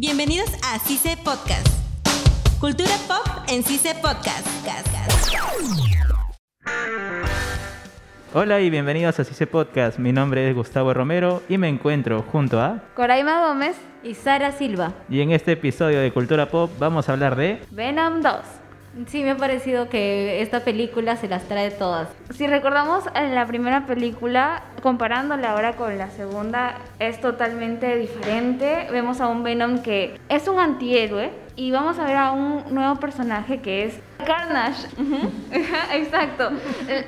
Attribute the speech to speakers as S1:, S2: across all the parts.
S1: Bienvenidos a CICE Podcast. Cultura pop en CICE Podcast.
S2: Hola y bienvenidos a CICE Podcast. Mi nombre es Gustavo Romero y me encuentro junto a...
S3: Coraima Gómez y Sara Silva.
S2: Y en este episodio de Cultura Pop vamos a hablar de...
S3: Venom 2.
S4: Sí, me ha parecido que esta película se las trae todas.
S3: Si recordamos en la primera película, comparándola ahora con la segunda, es totalmente diferente. Vemos a un Venom que es un antihéroe y vamos a ver a un nuevo personaje que es Carnage. Exacto.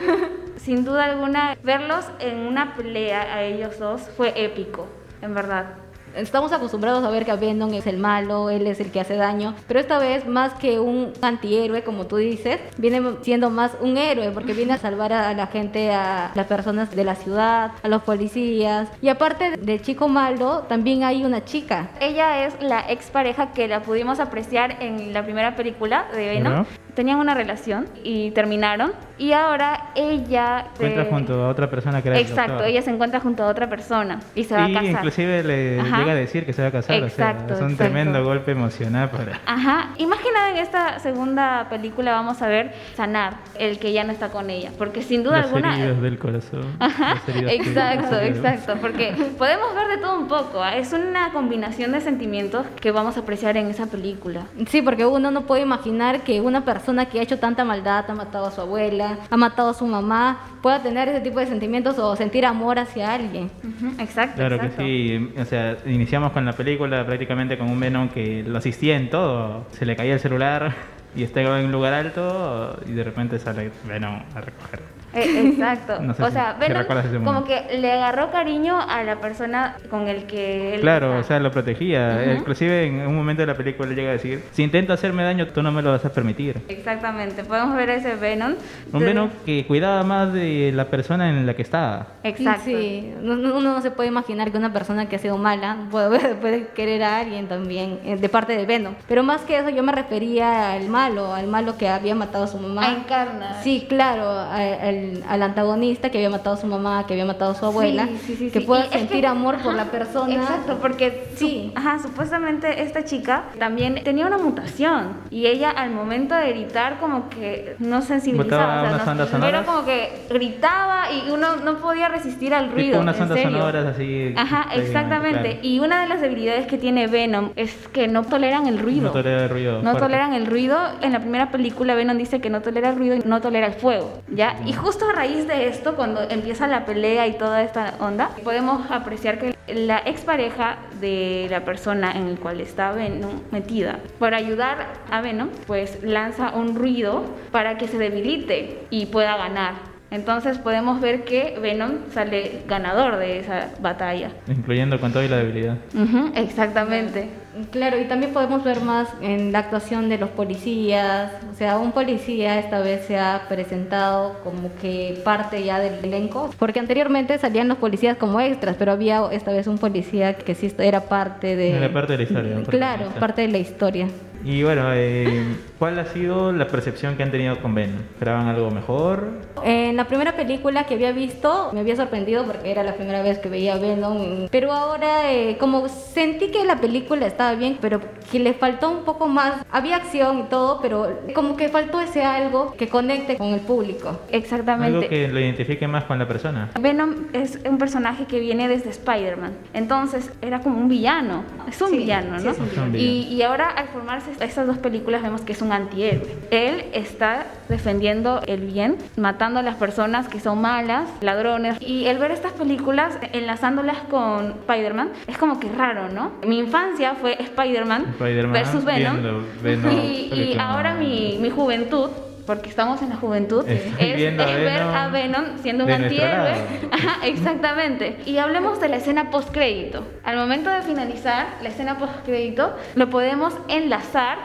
S3: Sin duda alguna, verlos en una pelea a ellos dos fue épico, en verdad.
S4: Estamos acostumbrados a ver que Venom es el malo, él es el que hace daño, pero esta vez más que un antihéroe, como tú dices, viene siendo más un héroe, porque viene a salvar a la gente, a las personas de la ciudad, a los policías. Y aparte del chico malo, también hay una chica.
S3: Ella es la expareja que la pudimos apreciar en la primera película de Venom. Tenían una relación y terminaron. Y ahora ella...
S2: Se encuentra junto a otra persona que era
S3: Exacto, ella se encuentra junto a otra persona y se va a casar.
S2: inclusive le llega a decir que se va a casar.
S3: Exacto,
S2: es un tremendo golpe emocional para...
S3: Ajá. Y más que nada en esta segunda película vamos a ver sanar el que ya no está con ella. Porque sin duda
S2: Las
S3: alguna...
S2: heridas del corazón.
S3: Ajá. Exacto, exacto. Porque podemos ver de todo un poco. ¿ah? Es una combinación de sentimientos que vamos a apreciar en esa película.
S4: Sí, porque uno no puede imaginar que una persona que ha hecho tanta maldad, ha matado a su abuela, ha matado a su mamá, pueda tener ese tipo de sentimientos o sentir amor hacia alguien.
S3: Exacto.
S2: Claro
S3: que
S2: sí. O sea, iniciamos con la película prácticamente con un Venom que lo asistía en todo. Se le caía el celular y estaba en un lugar alto y de repente sale Venom a recogerlo.
S3: Eh, exacto. o sea, Venom como que le agarró cariño a la persona con el que él
S2: Claro, o sea, lo protegía. Inclusive en un momento de la película le llega a decir, si intento hacerme daño, tú no me lo vas a permitir.
S3: Exactamente. Podemos ver ese Venom.
S2: Un Venom que cuidaba más de la persona en la que estaba.
S4: Exacto. Sí, uno no se puede imaginar que una persona que ha sido mala puede, puede querer a alguien también eh, de parte de Venom. Pero más que eso, yo me refería al malo, al malo que había matado a su mamá.
S3: A Encarna.
S4: Sí, claro, al al, antagonista que había matado a su mamá, que había matado a su abuela, que pueda sentir amor por la persona.
S3: Exacto, porque sí. ajá, supuestamente esta chica también tenía una mutación y ella al momento de gritar como que no sensibilizaba, o sea, era como que gritaba y uno no podía resistir al ruido.
S2: unas ondas sonoras así.
S3: Ajá, exactamente. Y una de las debilidades que tiene Venom es que no toleran el ruido.
S2: No toleran el ruido.
S3: No toleran el ruido. En la primera película Venom dice que no tolera el ruido y no tolera el fuego, ¿ya? Y justo a raíz de esto, cuando empieza la pelea y toda esta onda, podemos apreciar que la expareja de la persona en el cual está Venom metida, para ayudar a Venom, pues lanza un ruido para que se debilite y pueda ganar. Entonces podemos ver que Venom sale ganador de esa batalla.
S2: Incluyendo con todo y la debilidad.
S3: exactamente.
S4: Claro, y también podemos ver más en la actuación de los policías. O sea, un policía esta vez se ha presentado como que parte ya del elenco. Porque anteriormente salían los policías como extras, pero había esta vez un policía que sí era parte de...
S2: Era parte de la historia.
S4: Claro, parte de la historia.
S2: Y bueno, eh, ¿cuál ha sido la percepción que han tenido con Ben? ¿Esperaban algo mejor?
S4: En la primera película que había visto me había sorprendido porque era la primera vez que veía Venom. Pero ahora eh, como sentí que la película estaba bien, pero que le faltó un poco más. Había acción y todo, pero como que faltó ese algo que conecte con el público.
S3: Exactamente.
S2: Algo que lo identifique más con la persona.
S3: Venom es un personaje que viene desde Spider-Man. Entonces era como un villano. Es un villano, ¿no? Y, y ahora al formarse estas dos películas vemos que es un antihéroe. Él está defendiendo el bien, matando a las personas que son malas, ladrones. Y el ver estas películas, enlazándolas con Spider-Man, es como que raro, ¿no? Mi infancia fue Spider-Man versus Venom. y, ahora mi, mi juventud porque estamos en la juventud, es, ver a Venom siendo un antihéroe. exactamente. Y hablemos de la escena post-crédito. Al momento de finalizar la escena post-crédito, lo podemos enlazar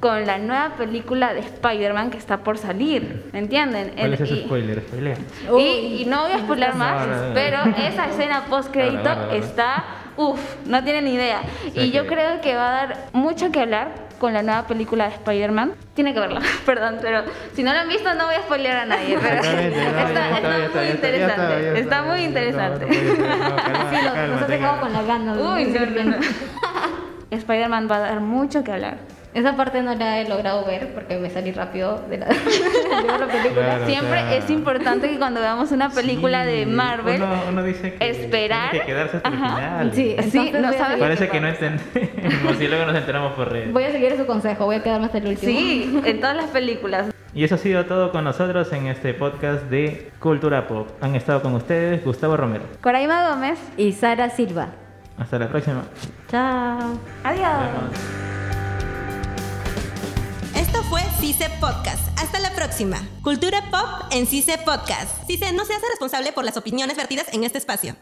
S3: con la nueva película de Spider-Man que está por salir, ¿me entienden?
S2: ¿Cuál es ese spoiler? ¿Spoiler?
S3: Y, no voy a spoiler más, pero esa escena post-crédito está, uff, no tienen idea. y yo creo que va a dar mucho que hablar con la nueva película de Spider-Man. Tiene que verla, perdón, pero si no lo han visto no voy a spoilear a nadie. Pero está, muy interesante. Está muy interesante.
S4: Nos ha dejado con la gana.
S3: Uy, no, no, no. Spider-Man va a dar mucho que hablar.
S4: Esa parte no la he logrado ver porque me salí rápido de la, de la película.
S2: Claro,
S3: Siempre
S2: o sea,
S3: es importante que cuando veamos una película
S2: sí,
S3: de Marvel,
S2: Uno, uno dice que
S3: esperar.
S2: tiene que quedarse hasta el final.
S4: Sí,
S3: Sí, no sabes-
S2: Parece que no entendemos y luego nos enteramos por redes.
S4: Voy a seguir su consejo, voy a quedarme hasta el último.
S3: sí, en todas las películas.
S2: Y eso ha sido todo con nosotros en este podcast de Cultura Pop. Han estado con ustedes Gustavo Romero.
S3: Coraima Gómez,
S4: Y Sara Silva.
S2: Hasta la próxima.
S4: Chao.
S3: adiós.
S1: CICE Podcast. Hasta la próxima. Cultura pop en CICE Podcast. CICE no se hace responsable por las opiniones vertidas en este espacio.